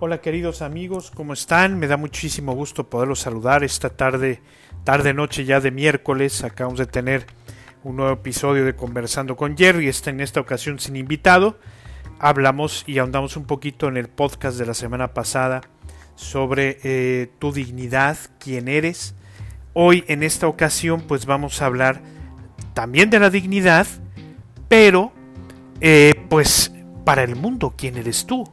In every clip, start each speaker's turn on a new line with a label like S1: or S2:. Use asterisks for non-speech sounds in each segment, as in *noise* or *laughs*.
S1: Hola queridos amigos, ¿cómo están? Me da muchísimo gusto poderlos saludar esta tarde, tarde noche ya de miércoles. Acabamos de tener un nuevo episodio de Conversando con Jerry, está en esta ocasión sin invitado. Hablamos y ahondamos un poquito en el podcast de la semana pasada sobre eh, tu dignidad, quién eres. Hoy en esta ocasión pues vamos a hablar también de la dignidad, pero eh, pues para el mundo, ¿quién eres tú?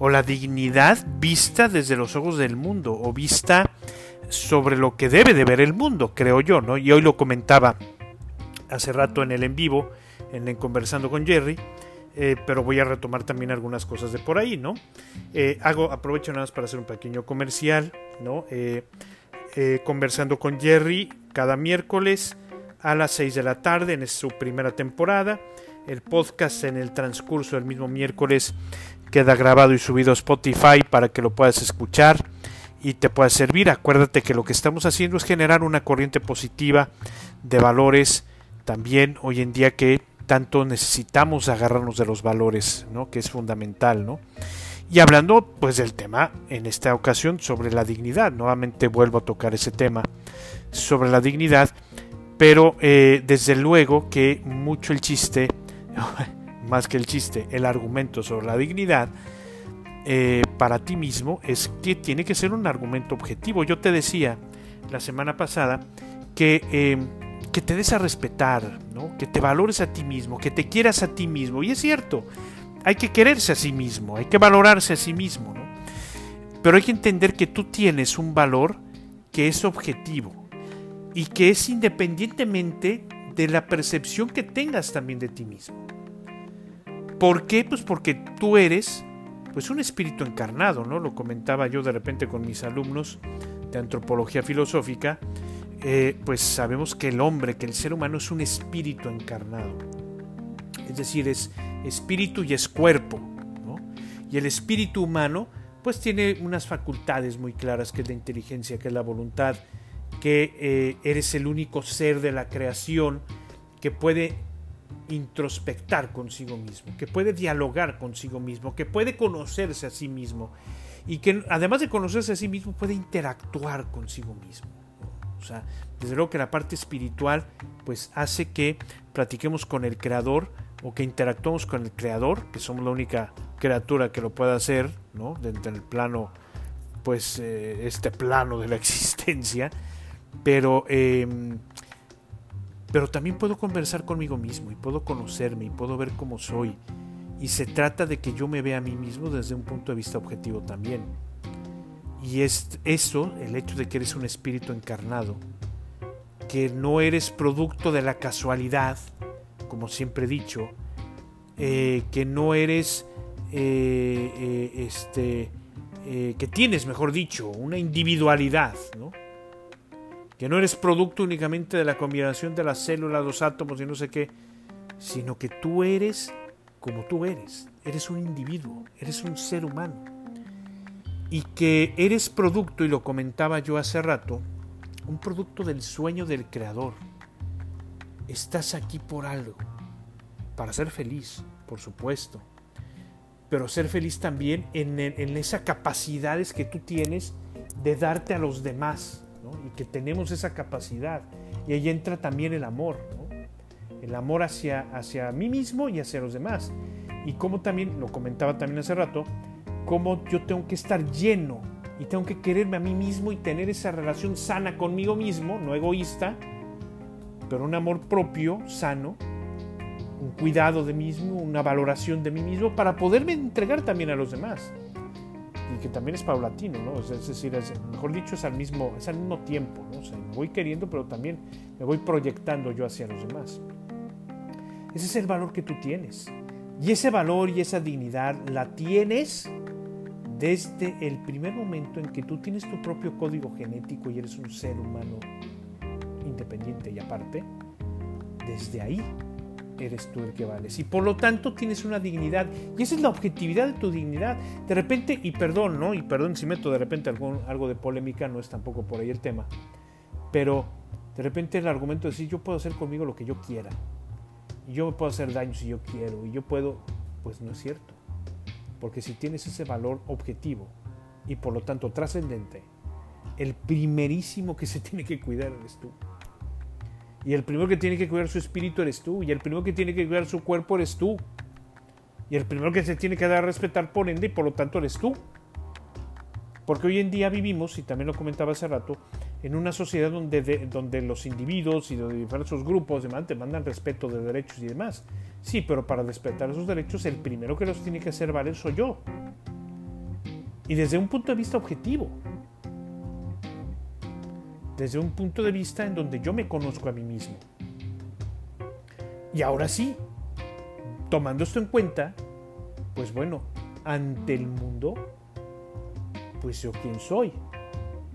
S1: O la dignidad vista desde los ojos del mundo, o vista sobre lo que debe de ver el mundo, creo yo, ¿no? Y hoy lo comentaba hace rato en el en vivo, en el Conversando con Jerry, eh, pero voy a retomar también algunas cosas de por ahí, ¿no? Eh, hago, aprovecho nada más para hacer un pequeño comercial, ¿no? conversando con Jerry cada miércoles a las 6 de la tarde en su primera temporada. El podcast en el transcurso del mismo miércoles queda grabado y subido a Spotify para que lo puedas escuchar y te pueda servir. Acuérdate que lo que estamos haciendo es generar una corriente positiva de valores también hoy en día que tanto necesitamos agarrarnos de los valores, ¿no? que es fundamental, ¿no? Y hablando pues del tema en esta ocasión sobre la dignidad, nuevamente vuelvo a tocar ese tema sobre la dignidad, pero eh, desde luego que mucho el chiste *laughs* más que el chiste, el argumento sobre la dignidad, eh, para ti mismo es que tiene que ser un argumento objetivo. Yo te decía la semana pasada que, eh, que te des a respetar, ¿no? que te valores a ti mismo, que te quieras a ti mismo. Y es cierto, hay que quererse a sí mismo, hay que valorarse a sí mismo. ¿no? Pero hay que entender que tú tienes un valor que es objetivo y que es independientemente de la percepción que tengas también de ti mismo. ¿Por qué? Pues porque tú eres pues un espíritu encarnado, ¿no? Lo comentaba yo de repente con mis alumnos de antropología filosófica, eh, pues sabemos que el hombre, que el ser humano es un espíritu encarnado. Es decir, es espíritu y es cuerpo, ¿no? Y el espíritu humano pues tiene unas facultades muy claras, que es la inteligencia, que es la voluntad, que eh, eres el único ser de la creación que puede introspectar consigo mismo, que puede dialogar consigo mismo, que puede conocerse a sí mismo y que además de conocerse a sí mismo puede interactuar consigo mismo. O sea, desde luego que la parte espiritual pues hace que platiquemos con el creador o que interactuemos con el creador, que somos la única criatura que lo puede hacer, ¿no? Dentro del plano, pues eh, este plano de la *laughs* existencia, pero em, pero también puedo conversar conmigo mismo y puedo conocerme y puedo ver cómo soy. Y se trata de que yo me vea a mí mismo desde un punto de vista objetivo también. Y es eso, el hecho de que eres un espíritu encarnado, que no eres producto de la casualidad, como siempre he dicho, eh, que no eres, eh, eh, este, que tienes, mejor dicho, una individualidad, ¿no? Que no eres producto únicamente de la combinación de las células, los átomos y no sé qué, sino que tú eres como tú eres, eres un individuo, eres un ser humano. Y que eres producto, y lo comentaba yo hace rato, un producto del sueño del creador. Estás aquí por algo, para ser feliz, por supuesto, pero ser feliz también en, en esas capacidades que tú tienes de darte a los demás, y que tenemos esa capacidad. Y ahí entra también el amor, el amor hacia, hacia mí mismo y hacia los demás. Y como también, lo comentaba también hace rato, cómo yo tengo que estar lleno y tengo que quererme a mí mismo y tener esa relación sana conmigo mismo, no egoísta, pero un amor propio, sano, un cuidado de mí mismo, una valoración de mí mismo para poderme entregar también a los demás y que también es paulatino, ¿no? Es decir, mejor dicho, es al mismo, es al mismo tiempo, ¿no? Me voy queriendo, pero también me voy proyectando yo hacia los demás. Ese es el valor que tú tienes. Y ese valor y esa dignidad la tienes desde el primer momento en que tú tienes tu propio código genético y eres un ser humano independiente y aparte. Desde ahí eres tú el que vales. Y por lo tanto tienes una dignidad. Y esa es la objetividad de tu dignidad. De repente, y perdón, ¿no? Y perdón si meto de repente algún, algo de polémica, no es tampoco por ahí el tema. Pero de repente el argumento de decir yo puedo hacer conmigo lo que yo quiera. Y yo me puedo hacer daño si yo quiero. Y yo puedo, pues no es cierto. Porque si tienes ese valor objetivo, y por lo tanto trascendente, el primerísimo que se *laughs* tiene que cuidar eres tú. Y el primero que tiene que cuidar su espíritu eres tú. Y el primero que tiene que cuidar su cuerpo eres tú. Y el primero que se tiene que dar a respetar por ende y por lo tanto eres tú. Porque hoy en día vivimos, y también lo comentaba hace rato, en una sociedad donde, donde los individuos y los diversos grupos demás demandan respeto de derechos y demás. Sí, pero para respetar esos derechos, el primero que los tiene que hacer valer soy yo. Y desde un punto de vista objetivo. Desde un punto de vista en donde yo me conozco a mí mismo. Y ahora sí, tomando esto en cuenta, pues bueno, ante el mundo, pues yo quién soy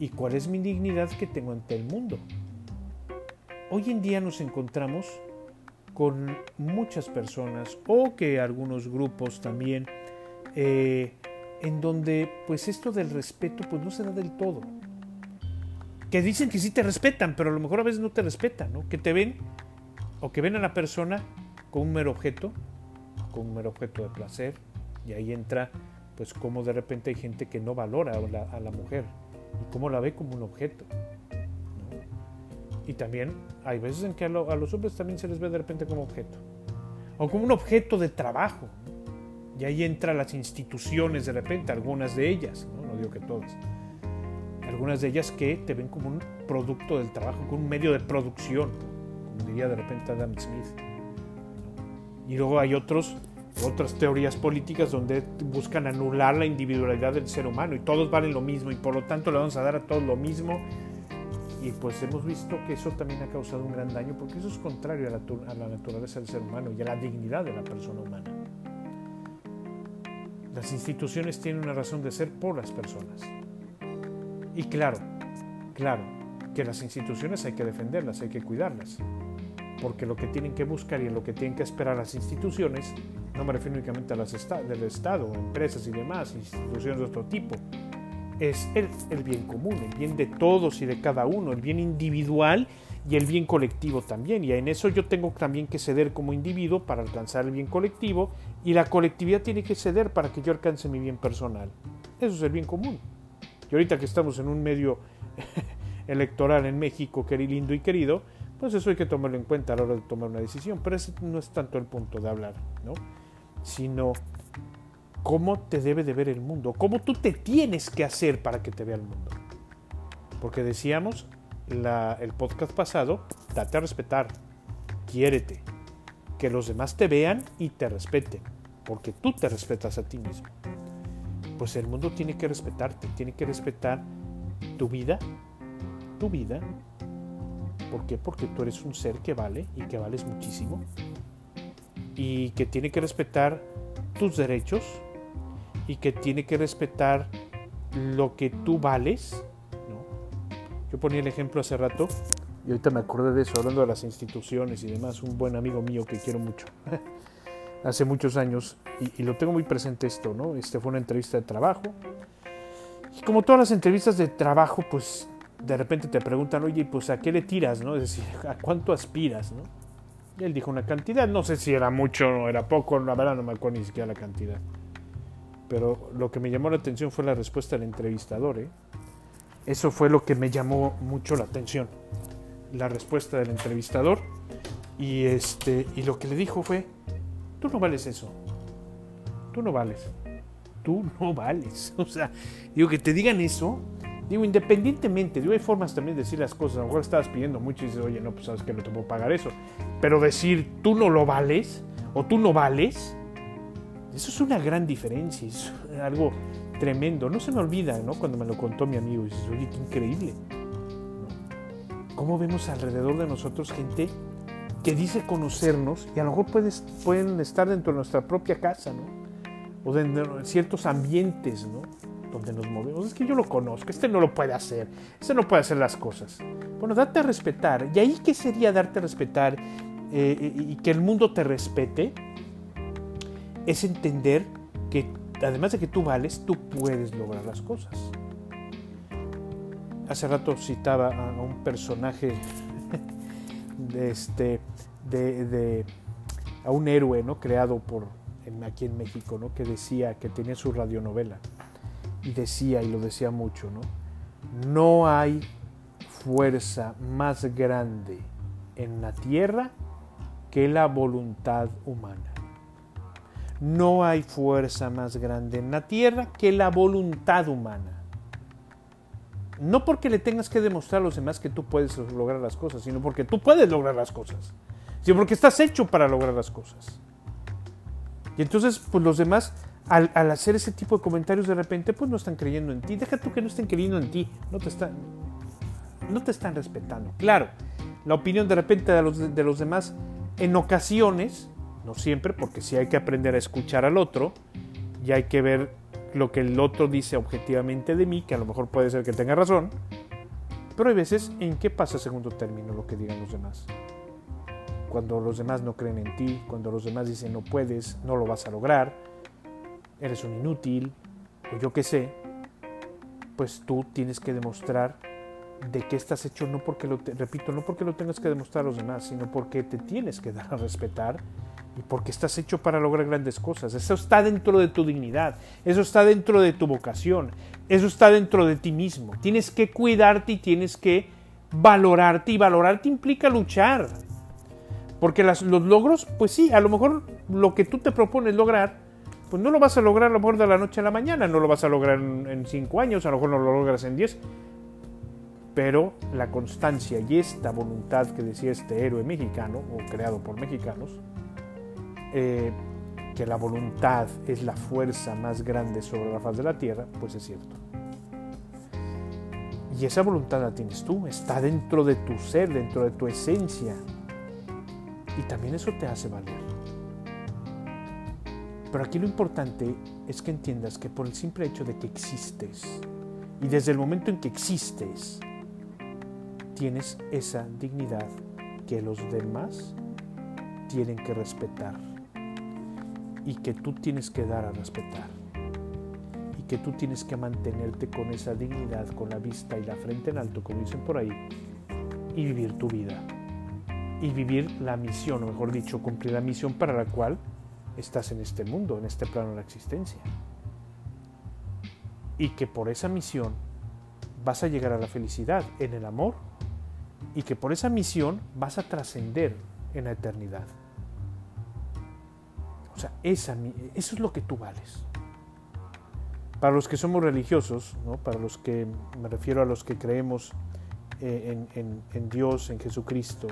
S1: y cuál es mi dignidad que tengo ante el mundo. Hoy en día nos encontramos con muchas personas o que algunos grupos también eh, en donde pues esto del respeto pues no se da del todo. Que dicen que sí te respetan, pero a lo mejor a veces no te respetan, ¿no? Que te ven o que ven a la persona con un mero objeto, con un mero objeto de placer, y ahí entra pues como de repente hay gente que no valora a la, mujer y cómo la ve como un objeto. Y también hay veces en que a, los hombres también se les ve de repente como objeto. O como un objeto de trabajo. Y ahí entran las instituciones de repente, algunas de ellas, no, digo que todas. Algunas de ellas que te ven como un producto del trabajo, como un medio de producción, como diría de repente Adam Smith. Y luego hay otros otras teorías políticas donde buscan anular la individualidad del ser humano y todos valen lo mismo y por lo tanto le vamos a dar a todos lo mismo. Y pues hemos visto que eso también ha causado un gran daño porque eso es contrario a la, a la naturaleza del ser humano y a la dignidad de la persona humana. Las instituciones tienen una razón de ser por las personas. Y claro, claro, que las instituciones hay que defenderlas, hay que cuidarlas. Porque lo que tienen que buscar y lo que tienen que esperar las instituciones no me refiero únicamente a las del Estado, empresas y demás, instituciones de otro tipo, es el bien común, el bien de todos y de cada uno, el bien individual y el bien colectivo también. Y en eso yo tengo también que ceder como individuo para alcanzar el bien colectivo y la colectividad tiene que ceder para que yo alcance mi bien personal. Eso es el bien común. Y ahorita que estamos en un medio *laughs* electoral en México, querido, lindo y querido, pues eso hay que tomarlo en cuenta a la hora de tomar una decisión. Pero ese no es tanto el punto de hablar, ¿no? sino cómo te debe de ver el mundo, cómo tú te tienes que hacer para que te vea el mundo. Porque decíamos el podcast pasado, date a respetar, quiérete, que los demás te vean y te respeten, porque tú te respetas a ti mismo. Pues el mundo tiene que respetarte, tiene que respetar tu vida, tu vida. ¿Por qué? Porque tú eres un ser que vale y que vales muchísimo y que tiene que respetar tus derechos y que tiene que respetar lo que tú vales. Yo ponía el ejemplo hace rato y ahorita me acordé de eso, hablando de las instituciones y demás, un buen amigo mío que quiero mucho, *laughs* hace muchos años, y, lo tengo muy presente esto, ¿no? Este fue una entrevista de trabajo. Y como todas las entrevistas de trabajo, pues de repente te preguntan, oye, pues a qué le tiras, ¿no? Es decir, ¿a cuánto aspiras, ¿no? él dijo una cantidad, no sé si era mucho o era poco, la verdad no me acuerdo ni siquiera la cantidad. Pero lo que me llamó la atención fue la respuesta del entrevistador. ¿eh? Eso fue lo que me llamó mucho la atención. La respuesta del entrevistador. Y, este, y lo que le dijo fue, tú no vales eso. Tú no vales. Tú no *laughs* vales. O sea, digo que te digan eso Digo, independientemente, digo, hay formas también de decir las cosas. A lo mejor estabas pidiendo mucho y dices, oye, no, pues sabes que no te puedo pagar eso. Pero decir, tú no lo vales o tú no vales, eso es una gran diferencia, es algo tremendo. No se me olvida, ¿no? Cuando me lo contó mi amigo, y dices, oye, qué increíble. ¿Cómo vemos alrededor de nosotros gente que dice conocernos y a lo mejor puedes, pueden estar dentro de nuestra propia casa, ¿no? O dentro de ciertos ambientes, ¿no? donde nos movemos. Es que yo lo conozco, este no lo puede hacer, este no puede hacer las cosas. Bueno, date a respetar. ¿Y ahí qué sería darte a respetar eh, y que el mundo te respete? Es entender que además de que tú vales, tú puedes lograr las cosas. Hace rato citaba a un personaje de este, de, a un héroe, ¿no? Creado por aquí en México, ¿no? Que decía que tenía su radionovela y decía, y lo decía mucho, ¿no? No hay fuerza más grande en la tierra que la voluntad humana. No hay fuerza más grande en la tierra que la voluntad humana. No porque le tengas que demostrar a los demás que tú puedes lograr las cosas, sino porque tú puedes lograr las cosas. Sino porque estás hecho para lograr las cosas. Y entonces, pues los demás, al, hacer ese tipo de comentarios de repente, pues no están creyendo en ti. Deja tú que no estén creyendo en ti. No te están, no te están respetando. Claro, la opinión de repente de los, de los demás, en ocasiones, no siempre, porque sí hay que aprender a escuchar al otro y hay que ver lo que el otro dice objetivamente de mí, que a lo mejor puede ser que tenga razón, pero hay veces en qué pasa segundo término lo que digan los demás. Cuando los demás no creen en ti, cuando los demás dicen no puedes, no lo vas a lograr, eres un inútil, o yo qué sé, pues tú tienes que demostrar de qué estás hecho, no porque lo, repito, no porque lo tengas que demostrar a los demás, sino porque te tienes que dar a respetar porque estás hecho para lograr grandes cosas. Eso está dentro de tu dignidad, eso está dentro de tu vocación, eso está dentro de ti mismo. Tienes que cuidarte y tienes que valorarte y valorarte implica luchar. Porque los logros, pues sí, a lo mejor lo que tú te propones lograr, pues no lo vas a lograr a lo mejor de la noche a la mañana, no lo vas a lograr en, cinco años, a lo mejor no lo logras en diez, pero la constancia y esta voluntad que decía este héroe mexicano, o creado por mexicanos, eh, que la voluntad es la fuerza más grande sobre la faz de la tierra, pues es cierto. Y esa voluntad la tienes tú, está dentro de tu ser, dentro de tu esencia. Y también eso te hace valer. Pero aquí lo importante es que entiendas que por el simple hecho de que existes, y desde el momento en que existes, tienes esa dignidad que los demás tienen que respetar y que tú tienes que dar a respetar y que tú tienes que mantenerte con esa dignidad, con la vista y la frente en alto, como dicen por ahí, y vivir tu vida y vivir la misión, o mejor dicho, cumplir la misión para la cual estás en este mundo, en este plano de la existencia. Y que por esa misión vas a llegar a la felicidad en el amor y que por esa misión vas a trascender en la eternidad. O sea, esa, eso es lo que tú vales. Para los que somos religiosos, ¿no? para los que me refiero a los que creemos eh, en, Dios, en Jesucristo,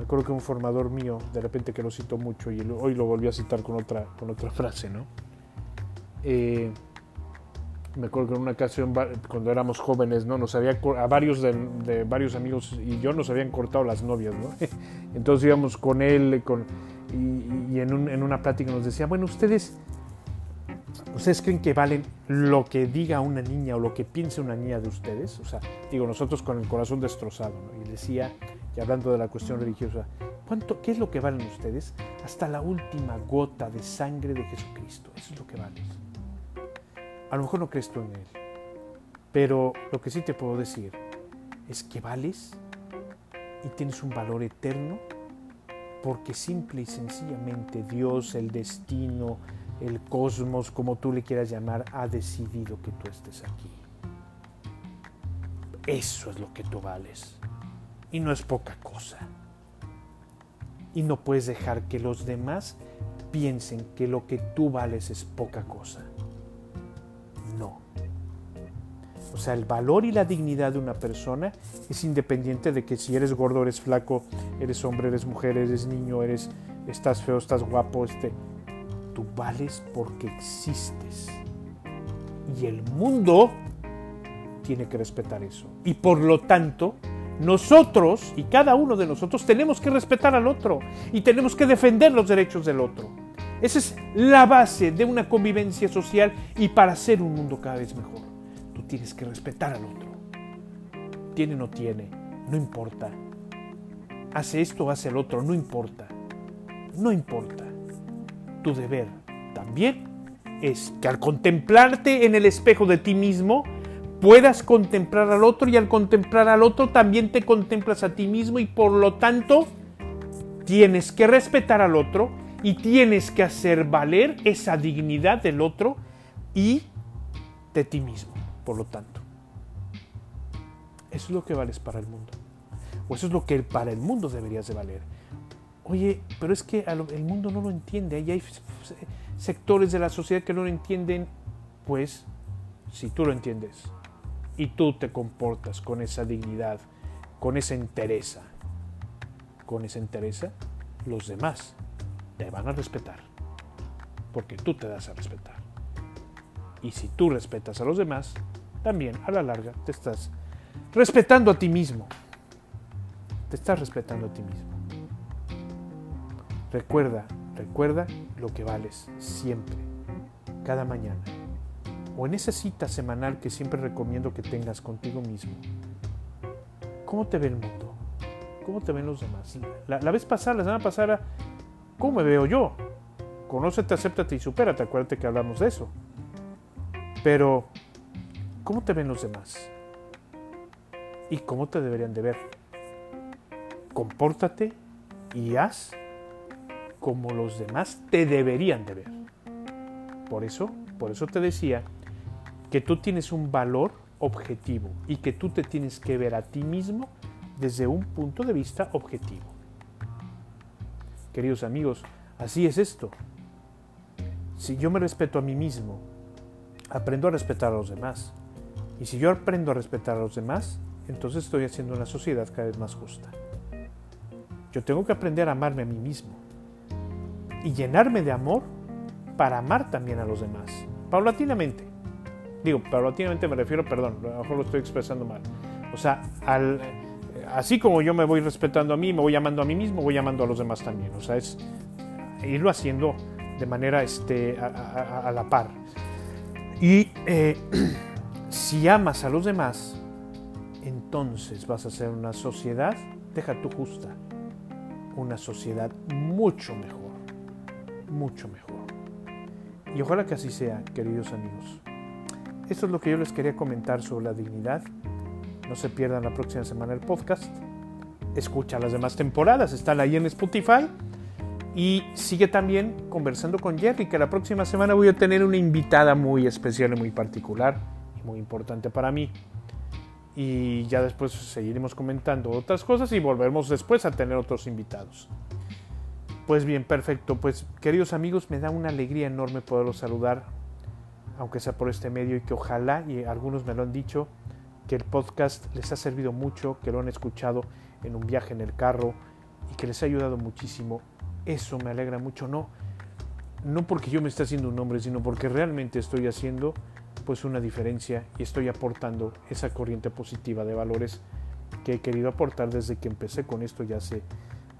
S1: me acuerdo que un formador mío, de repente que lo citó mucho y hoy lo volvió a citar con otra, con otra frase, ¿no? Eh, me acuerdo que en una ocasión cuando éramos jóvenes, ¿no? Nos había, a varios de, varios amigos y yo nos habían cortado las novias, ¿no? *laughs* Entonces íbamos con él, con, y, en, una plática nos decía, bueno, ustedes, ustedes creen que valen lo que diga una niña o lo que piense una niña de ustedes, o sea, digo, nosotros con el corazón destrozado, y decía, y hablando de la cuestión religiosa, ¿cuánto, ¿qué es lo que valen ustedes? Hasta la última gota de sangre de Jesucristo, eso es lo que vales. A lo mejor no crees tú en Él, pero lo que sí te puedo decir es que vales y tienes un valor eterno porque simple y sencillamente Dios, el destino, el cosmos, como tú le quieras llamar, ha decidido que tú estés aquí. Eso es lo que tú vales. Y no es poca cosa. Y no puedes dejar que los demás piensen que lo que tú vales es poca cosa. O sea, el valor y la dignidad de una persona es independiente de que si eres gordo, eres flaco, eres hombre, eres mujer, eres niño, eres, estás feo, estás guapo, este, tú vales porque existes. Y el mundo tiene que respetar eso. Y por lo tanto, nosotros y cada uno de nosotros tenemos que respetar al otro y tenemos que defender los derechos del otro. Esa es la base de una convivencia social y para hacer un mundo cada vez mejor tienes que respetar al otro. Tiene o no tiene, no importa. Hace esto o hace el otro, no importa. No importa. Tu deber también es que al contemplarte en el espejo de ti mismo, puedas contemplar al otro y al contemplar al otro también te contemplas a ti mismo y por lo tanto tienes que respetar al otro y tienes que hacer valer esa dignidad del otro y de ti mismo, por lo tanto. Eso es lo que vales para el mundo. O eso es lo que para el mundo deberías de valer. Oye, pero es que el mundo no lo entiende. Ahí hay sectores de la sociedad que no lo entienden. Pues, si tú lo entiendes y tú te comportas con esa dignidad, con esa entereza, con esa entereza, los demás te van a respetar. Porque tú te das a respetar. Y si tú respetas a los demás, también a la larga te estás respetando a ti mismo. Te estás respetando a ti mismo. Recuerda, recuerda lo que vales siempre, cada mañana. O en esa cita semanal que siempre recomiendo que tengas contigo mismo. ¿Cómo te ve el mundo? ¿Cómo te ven los demás? La, vez pasada, la semana pasada, ¿cómo me veo yo? Conócete, acéptate y supérate. Acuérdate que hablamos de eso. Pero, ¿cómo te ven los demás? ¿Y cómo te deberían de ver? Compórtate y haz como los demás te deberían de ver. Por eso, por eso te decía que tú tienes un valor objetivo y que tú te tienes que ver a ti mismo desde un punto de vista objetivo. Queridos amigos, así es esto. Si yo me respeto a mí mismo, aprendo a respetar a los demás. Y si yo aprendo a respetar a los demás, entonces estoy haciendo una sociedad cada vez más justa. Yo tengo que aprender a amarme a mí mismo y llenarme de amor para amar también a los demás, paulatinamente. Digo, paulatinamente me refiero, perdón, a lo mejor lo estoy expresando mal. O sea, al, así como yo me voy respetando a mí, me voy amando a mí mismo, voy amando a los demás también. O sea, es irlo haciendo de manera este, a, la par. Y eh, *clears throat* si amas a los demás, entonces vas a ser una sociedad, deja tu justa, una sociedad mucho mejor, mucho mejor. Y ojalá que así sea, queridos amigos. Esto es lo que yo les quería comentar sobre la dignidad no se pierdan la próxima semana el podcast. Escucha las demás temporadas, están ahí en Spotify. Y sigue también conversando con Jerry, que la próxima semana voy a tener una invitada muy especial y muy particular y muy importante para mí. Y ya después seguiremos comentando otras cosas y volveremos después a tener otros invitados. Pues bien, perfecto. Pues queridos amigos, me da una alegría enorme poderlos saludar, aunque sea por este medio y que ojalá, y algunos me lo han dicho, que el podcast les ha servido mucho, que lo han escuchado en un viaje en el carro y que les ha ayudado muchísimo. Eso me alegra mucho, no, no porque yo me esté haciendo un nombre, sino porque realmente estoy haciendo pues una diferencia y estoy aportando esa corriente positiva de valores que he querido aportar desde que empecé con esto ya hace,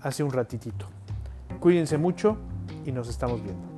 S1: hace un ratitito. Cuídense mucho y nos estamos viendo.